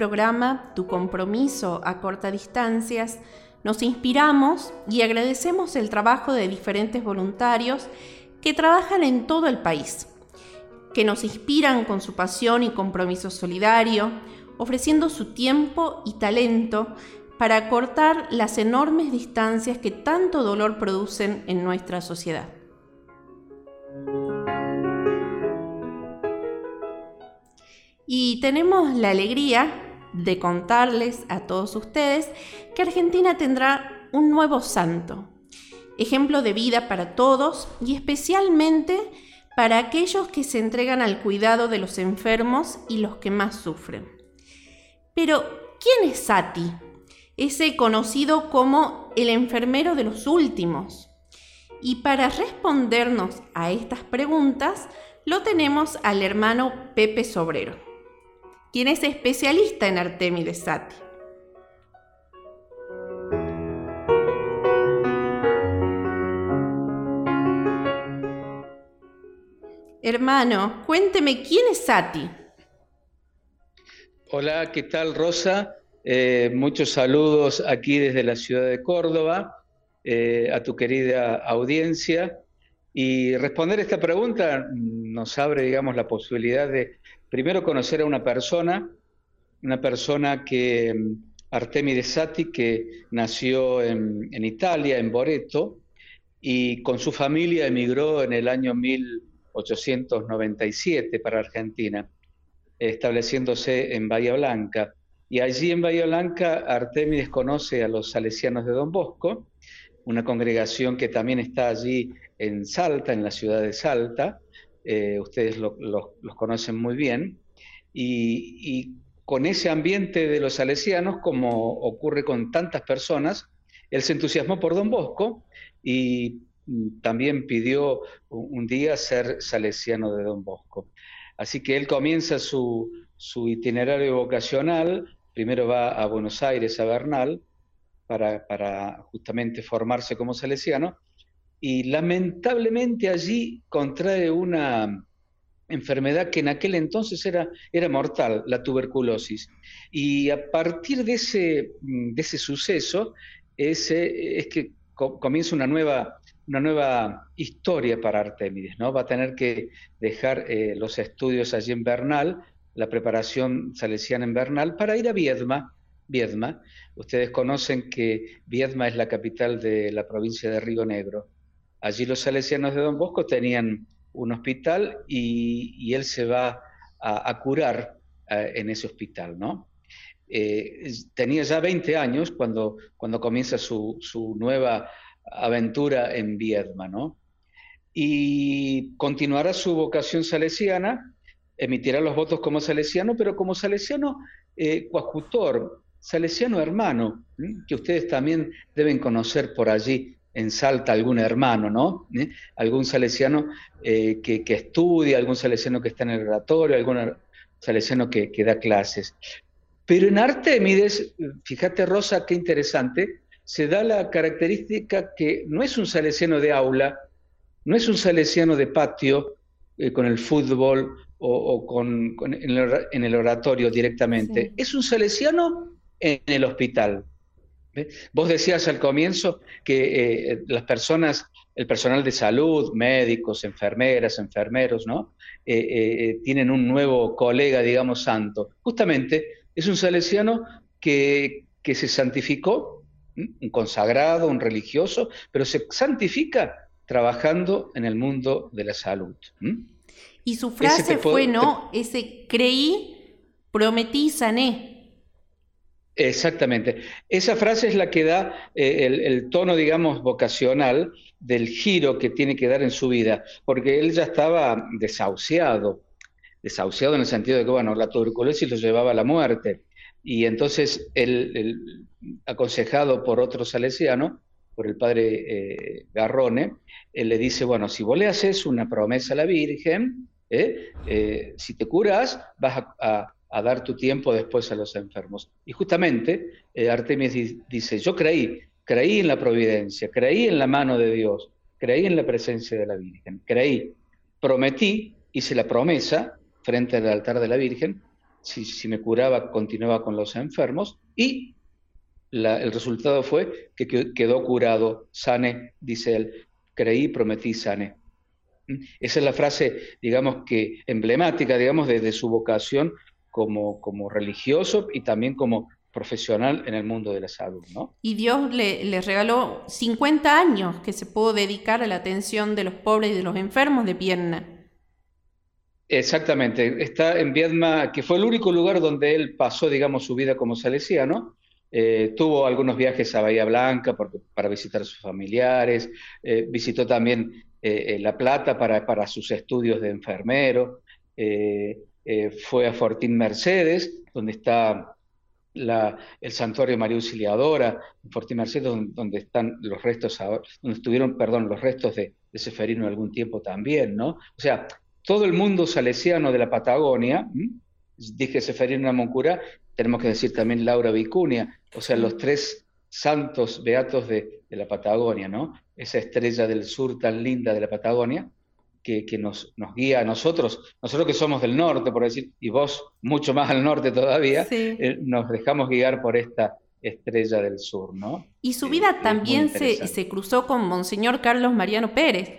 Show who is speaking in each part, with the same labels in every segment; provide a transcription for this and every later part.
Speaker 1: programa Tu compromiso a corta distancias, nos inspiramos y agradecemos el trabajo de diferentes voluntarios que trabajan en todo el país, que nos inspiran con su pasión y compromiso solidario, ofreciendo su tiempo y talento para acortar las enormes distancias que tanto dolor producen en nuestra sociedad. Y tenemos la alegría de contarles a todos ustedes que Argentina tendrá un nuevo santo, ejemplo de vida para todos y especialmente para aquellos que se entregan al cuidado de los enfermos y los que más sufren. Pero, ¿quién es Sati? Ese conocido como el enfermero de los últimos. Y para respondernos a estas preguntas, lo tenemos al hermano Pepe Sobrero, quien es especialista en Artemides Sati. Hermano, cuénteme quién es Sati.
Speaker 2: Hola, ¿qué tal Rosa? Eh, muchos saludos aquí desde la ciudad de Córdoba, eh, a tu querida audiencia. Y responder esta pregunta nos abre, digamos, la posibilidad de primero conocer a una persona, una persona que, Artemide Sati, que nació en, en Italia, en Boreto, y con su familia emigró en el año 1897 para Argentina estableciéndose en Bahía Blanca. Y allí en Bahía Blanca, Artemides conoce a los salesianos de Don Bosco, una congregación que también está allí en Salta, en la ciudad de Salta. Eh, ustedes los conocen muy bien. Y, con ese ambiente de los salesianos, como ocurre con tantas personas, él se entusiasmó por Don Bosco y mm, también pidió un día ser salesiano de Don Bosco. Así que él comienza su, itinerario vocacional, primero va a Buenos Aires, a Bernal, para, justamente formarse como salesiano, y lamentablemente allí contrae una enfermedad que en aquel entonces era, era mortal, la tuberculosis. Y a partir de ese, de ese suceso es, es que comienza una nueva una nueva historia para Artemides, ¿no? Va a tener que dejar eh, los estudios allí en Bernal, la preparación salesiana en Bernal, para ir a Viedma. Viedma. Ustedes conocen que Viedma es la capital de la provincia de Río Negro. Allí los salesianos de Don Bosco tenían un hospital y, él se va a, curar eh, en ese hospital, ¿no? Eh, tenía ya 20 años cuando, cuando comienza su, su nueva aventura en Viedma, ¿no? Y continuará su vocación salesiana, emitirá los votos como salesiano, pero como salesiano eh, salesiano hermano, que ustedes también deben conocer por allí en Salta algún hermano, ¿no? ¿Eh? Algún salesiano eh, que, estudia, algún salesiano que está en el oratorio, algún salesiano que, que da clases. Pero en Artemides, fíjate Rosa, qué interesante, se da la característica que no es un salesiano de aula, no es un salesiano de patio eh, con el fútbol o, con, en, el, oratorio directamente, es un salesiano en el hospital. Vos decías al comienzo que eh, las personas, el personal de salud, médicos, enfermeras, enfermeros, ¿no? Eh, tienen un nuevo colega, digamos, santo. Justamente es un salesiano que, que se santificó un consagrado, un religioso, pero se santifica trabajando en el mundo de la salud.
Speaker 1: Y su frase fue, ¿no? Ese creí, prometí, sané.
Speaker 2: Exactamente. Esa frase es la que da eh, el, tono, digamos, vocacional del giro que tiene que dar en su vida, porque él ya estaba desahuciado, desahuciado en el sentido de que, bueno, la tuberculosis lo llevaba a la muerte. Y entonces él, aconsejado por otro salesiano, por el padre eh, Garrone, él le dice, bueno, si vos le haces una promesa a la Virgen, ¿eh? Eh, si te curas, vas a, dar tu tiempo después a los enfermos. Y justamente Artemis dice, yo creí, creí en la providencia, creí en la mano de Dios, creí en la presencia de la Virgen, creí, prometí, hice la promesa frente al altar de la Virgen, si, si me curaba, continuaba con los enfermos y el resultado fue que quedó curado, sane, dice él, creí, prometí, sane. ¿Mm? Esa es la frase, digamos que emblemática, digamos, de, su vocación como, como religioso y también como profesional en el mundo de la salud, ¿no?
Speaker 1: Y Dios le, le, regaló 50 años que se pudo dedicar a la atención de los pobres y de los enfermos de pierna.
Speaker 2: Exactamente, está en Viedma, que fue el único lugar donde él pasó, digamos, su vida como salesiano, eh, tuvo algunos viajes a Bahía Blanca para visitar a sus familiares, eh, visitó también eh, La Plata para, para, sus estudios de enfermero, fue a Fortín Mercedes, donde está el santuario María Auxiliadora, en Fortín Mercedes, donde, están los restos, donde estuvieron, perdón, los restos de, de Seferino algún tiempo también, ¿no? O sea, todo el mundo salesiano de la Patagonia, dije Seferino Moncura, tenemos que decir también Laura Vicuña, o sea, los tres santos beatos de, la Patagonia, ¿no? Esa estrella del sur tan linda de la Patagonia, que, nos, nos, guía a nosotros, nosotros que somos del norte, por decir, y vos mucho más al norte todavía, eh, nos dejamos guiar por esta estrella del sur, ¿no?
Speaker 1: Y su vida también se, se, cruzó con Monseñor Carlos Mariano Pérez.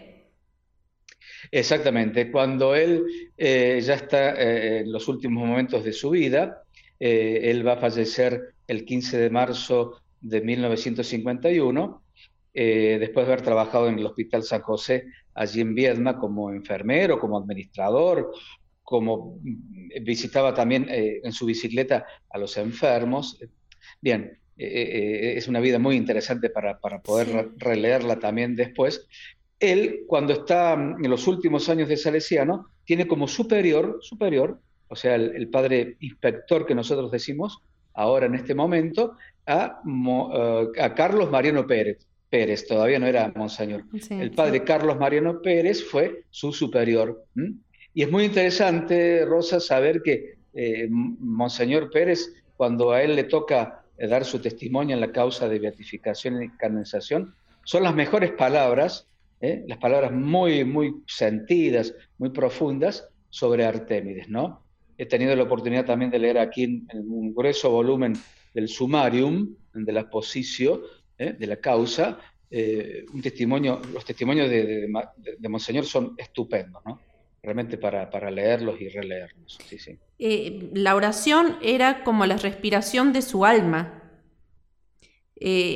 Speaker 2: Exactamente, cuando él eh, ya está eh, en los últimos momentos de su vida, eh, él va a fallecer el 15 de marzo de 1951, eh, después de haber trabajado en el Hospital San José, allí en Viedma, como enfermero, como administrador, como visitaba también eh, en su bicicleta a los enfermos. Bien, es una vida muy interesante para, para poder releerla también después. Él, cuando está en los últimos años de Salesiano, tiene como superior, superior o sea, el, padre inspector que nosotros decimos ahora en este momento, a, eh, a Carlos Mariano Pérez. Pérez, todavía no era monseñor. el padre Carlos Mariano Pérez fue su superior. Y es muy interesante, Rosa, saber que eh, Monseñor Pérez, cuando a él le toca eh, dar su testimonio en la causa de beatificación y canonización, son las mejores palabras, las palabras muy, muy sentidas, muy profundas sobre Artémides, ¿no? He tenido la oportunidad también de leer aquí en, un grueso volumen del sumarium, de la posición ¿eh? de la causa, eh, un testimonio, los testimonios de, Monseñor son estupendos, ¿no? realmente para, para, leerlos y releerlos. Sí, sí.
Speaker 1: Eh, la oración era como la respiración de su alma.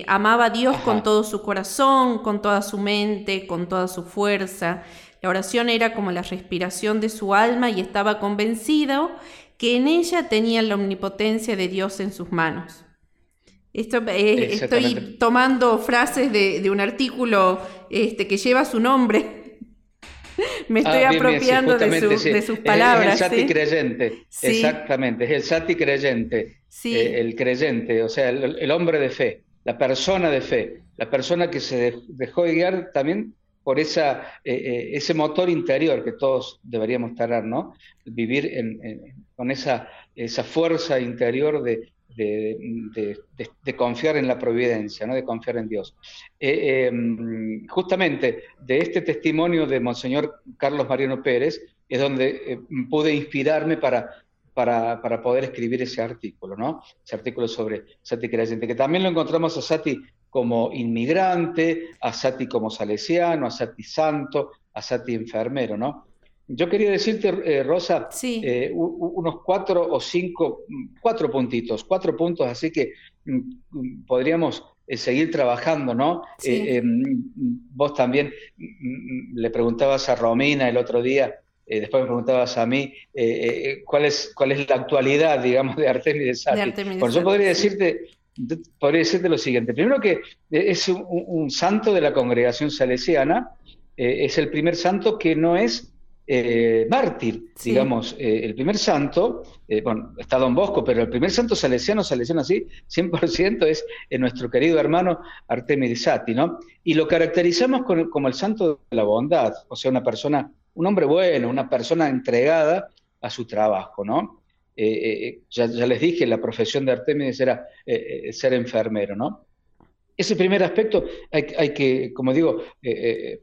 Speaker 1: amaba a Dios con todo su corazón, con toda su mente, con toda su fuerza. La oración era como la respiración de su alma y estaba convencido que en ella tenía la omnipotencia de Dios en sus manos. Esto, eh, estoy tomando frases de, un artículo este, que lleva su nombre. Me estoy ah, apropiando de, sus palabras.
Speaker 2: Es el sati creyente, exactamente, es el sati creyente, eh, el creyente, o sea, el, el, hombre de fe, la persona de fe, la persona que se dejó de guiar también por esa, eh, eh, ese motor interior que todos deberíamos tener, ¿no? Vivir con esa, esa fuerza interior de, de, confiar en la providencia, ¿no? de confiar en Dios. Eh, em, justamente de este testimonio de Monseñor Carlos Mariano Pérez es donde pude inspirarme para, para, para, poder escribir ese artículo, ¿no? Ese artículo sobre Sati Creyente, que también lo encontramos a Sati como inmigrante, a Sati como salesiano, a Sati santo, a Sati enfermero, ¿no? Yo quería decirte, eh, Rosa, eh, unos cuatro o cinco, cuatro puntitos, cuatro puntos, así que mm, mm, podríamos eh, seguir trabajando, ¿no? vos también mm, le preguntabas a Romina el otro día, después me preguntabas a mí, ¿cuál, es, ¿cuál es la actualidad, digamos, de Artemis de Sati? Bueno, yo podría decirte podría decirte lo siguiente. Primero que es un, santo de la congregación salesiana, eh, es el primer santo que no es eh, mártir, digamos, eh, el primer santo, bueno, está Don Bosco, pero el primer santo salesiano, salesiano así, 100% es nuestro querido hermano Artemio Sati, ¿no? Y lo caracterizamos como el santo de la bondad, o sea, una persona, un hombre bueno, una persona entregada a su trabajo, ¿no? Eh, eh, eh, ya, les dije, la profesión de Artemides era ser enfermero, ¿no? Ese primer aspecto hay, que, como digo,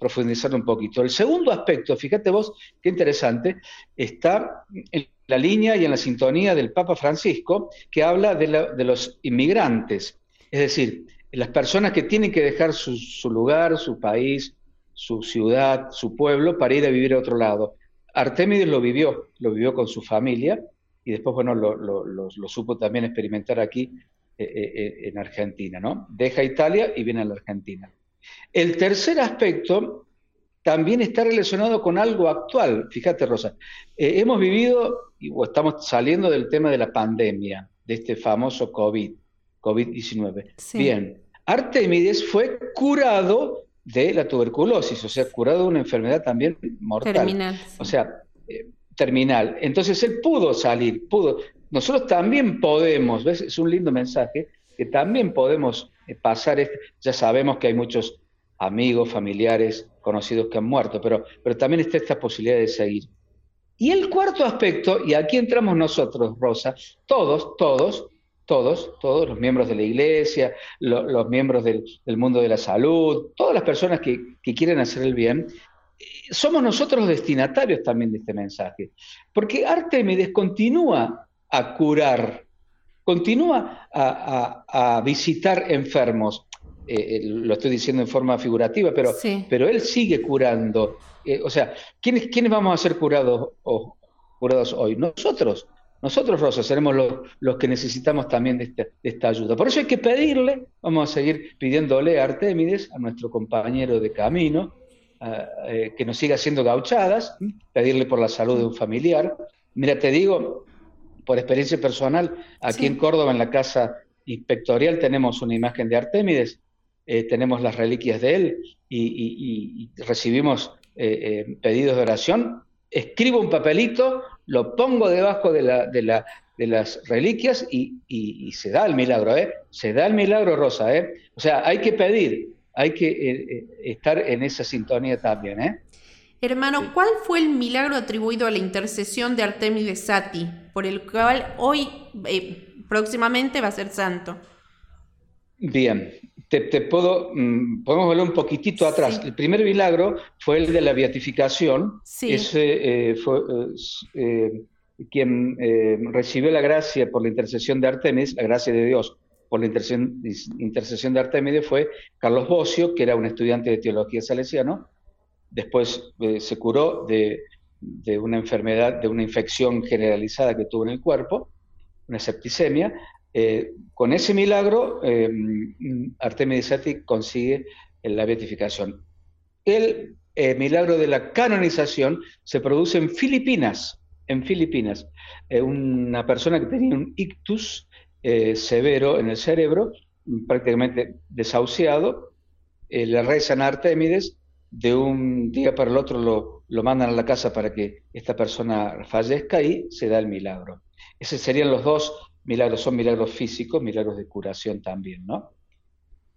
Speaker 2: profundizar un poquito. El segundo aspecto, fíjate vos, qué interesante, está en la línea y en la sintonía del Papa Francisco, que habla de, los inmigrantes, es decir, las personas que tienen que dejar su, lugar, su país, su ciudad, su pueblo, para ir a vivir a otro lado. Artemides lo vivió, lo vivió con su familia y después, bueno, lo, supo también experimentar aquí eh, eh, eh, en Argentina, ¿no? Deja Italia y viene a la Argentina. El tercer aspecto también está relacionado con algo actual. Fíjate, Rosa, hemos vivido o estamos saliendo del tema de la pandemia, de este famoso COVID, COVID-19. Bien, Artemides fue curado de la tuberculosis, o sea, curado de una enfermedad también mortal. Terminal. O sea, eh, terminal. Entonces él pudo salir, pudo. Nosotros también podemos, ¿ves? Es un lindo mensaje, que también podemos eh, pasar, este, ya sabemos que hay muchos amigos, familiares, conocidos que han muerto, pero, pero también está esta posibilidad de seguir. Y el cuarto aspecto, y aquí entramos nosotros, Rosa, todos, todos, todos, todos los miembros de la iglesia, los miembros del, mundo de la salud, todas las personas que, quieren hacer el bien, eh, somos nosotros los destinatarios también de este mensaje. Porque Artemides continúa a curar, continúa a, visitar enfermos. Eh, eh, lo estoy diciendo en forma figurativa, pero, pero él sigue curando. o sea, ¿quiénes, ¿quiénes vamos a ser curados, curados hoy? Nosotros, nosotros, Rosa, seremos los, que necesitamos también de esta, ayuda. Por eso hay que pedirle, vamos a seguir pidiéndole a Artemides, a nuestro compañero de camino, eh, que nos siga haciendo gauchadas, pedirle por la salud de un familiar. Mira, te digo, por experiencia personal, aquí en Córdoba, en la casa inspectorial, tenemos una imagen de Artemides, eh, tenemos las reliquias de él y, recibimos eh, pedidos de oración. Escribo un papelito lo pongo debajo de, la, de, la, de las reliquias y, se da el milagro, ¿eh? Se da el milagro, Rosa, ¿eh? O sea, hay que pedir, hay que eh, eh, estar en esa sintonía también, ¿eh?
Speaker 1: Hermano, ¿cuál fue el milagro atribuido a la intercesión de Artemides Sati, por el cual hoy eh, próximamente va a ser santo?
Speaker 2: Bien, te, puedo, mm, podemos volver un poquitito atrás. El primer milagro fue el de la beatificación. Sí. Ese eh, fue eh, quien recibió la gracia por la intercesión de Artemis, la gracia de Dios por la intercesión, de Artemides fue Carlos Bocio, que era un estudiante de teología salesiano. Después se curó de, una enfermedad, de una infección generalizada que tuvo en el cuerpo, una septicemia, eh, con ese milagro, eh, Sati consigue la beatificación. El eh, milagro de la canonización se produce en Filipinas, en Filipinas. una persona que tenía un ictus severo en el cerebro, prácticamente desahuciado, le rezan a Artemides, de un día para el otro lo, lo mandan a la casa para que esta persona fallezca y se da el milagro. Esos serían los dos milagros, son milagros físicos, milagros de curación también, ¿no?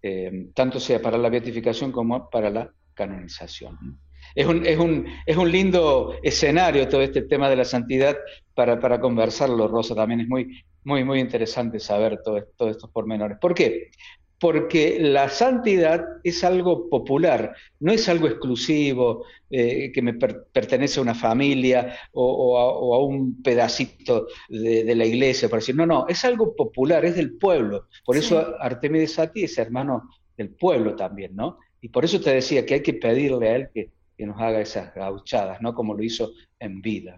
Speaker 2: Eh, tanto sea para la beatificación como para la canonización. Es un, es, un, es un, lindo escenario todo este tema de la santidad para, para conversarlo, Rosa. También es muy, muy, muy interesante saber todos estos pormenores. ¿Por qué? Porque la santidad es algo popular, no es algo exclusivo eh, que me pertenece a una familia o, a, un pedacito de, la iglesia, por decir, no, no, es algo popular, es del pueblo. Por eso Artemides Sati es hermano del pueblo también, ¿no? Y por eso te decía que hay que pedirle a él que, nos haga esas gauchadas, ¿no? Como lo hizo en vida.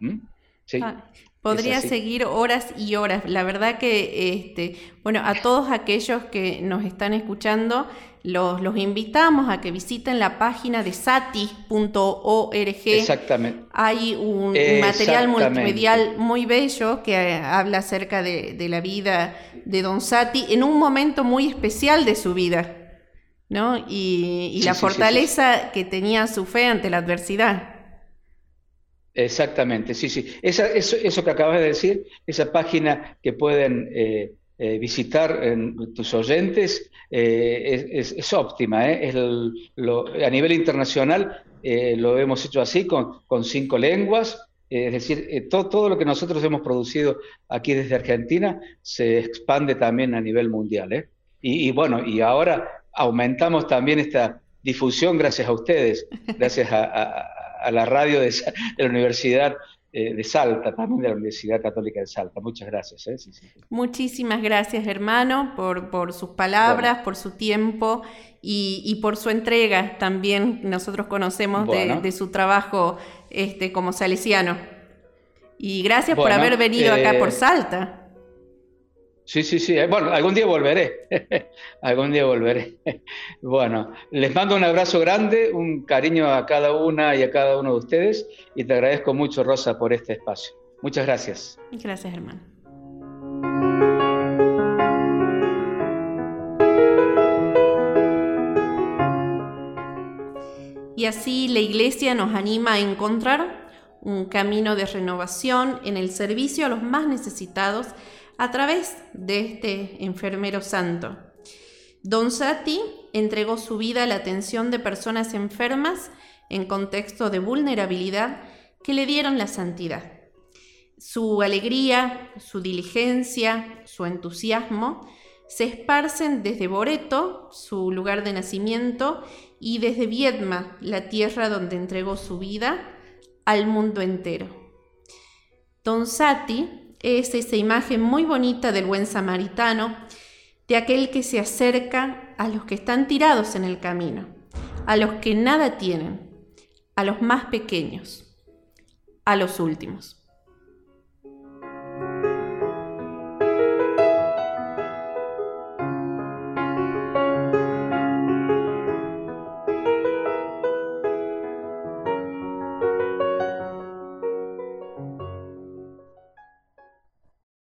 Speaker 1: ¿Sí? Ah, Podría seguir horas y horas. La verdad que, este, bueno, a todos aquellos que nos están escuchando, los, los invitamos a que visiten la página de sati.org.
Speaker 2: Exactamente.
Speaker 1: Hay un, material multimedial muy bello que habla acerca de, la vida de Don Sati en un momento muy especial de su vida, ¿no? Y, la fortaleza que tenía su fe ante la adversidad.
Speaker 2: Exactamente, sí, sí. Esa, eso, que acabas de decir, esa página que pueden eh, eh, visitar en tus oyentes, eh, es, óptima. Es a nivel internacional lo hemos hecho así, con, con cinco lenguas. es decir, todo, lo que nosotros hemos producido aquí desde Argentina se expande también a nivel mundial. Y, y bueno, y ahora aumentamos también esta difusión gracias a ustedes, gracias a la radio de, la Universidad eh, de Salta, también de la Universidad Católica de Salta. Muchas gracias. ¿eh?
Speaker 1: Muchísimas gracias, hermano, por, por sus palabras, por su tiempo y, por su entrega. También nosotros conocemos de, su trabajo este, como salesiano. Y gracias por haber venido acá por eh, Salta.
Speaker 2: Sí, sí, sí. Bueno, algún día volveré. algún día volveré. bueno, les mando un abrazo grande, un cariño a cada una y a cada uno de ustedes y te agradezco mucho, Rosa, por este espacio. Muchas gracias.
Speaker 1: Gracias, hermano. Y así la Iglesia nos anima a encontrar un camino de renovación en el servicio a los más necesitados a través de este enfermero santo. Don Sati entregó su vida a la atención de personas enfermas en contexto de vulnerabilidad que le dieron la santidad. Su alegría, su diligencia, su entusiasmo se esparcen desde Boreto, su lugar de nacimiento, y desde Viedma, la tierra donde entregó su vida, al mundo entero. Don Sati es esa imagen muy bonita del buen samaritano, de aquel que se acerca a los que están tirados en el camino, a los que nada tienen, a los más pequeños, a los últimos.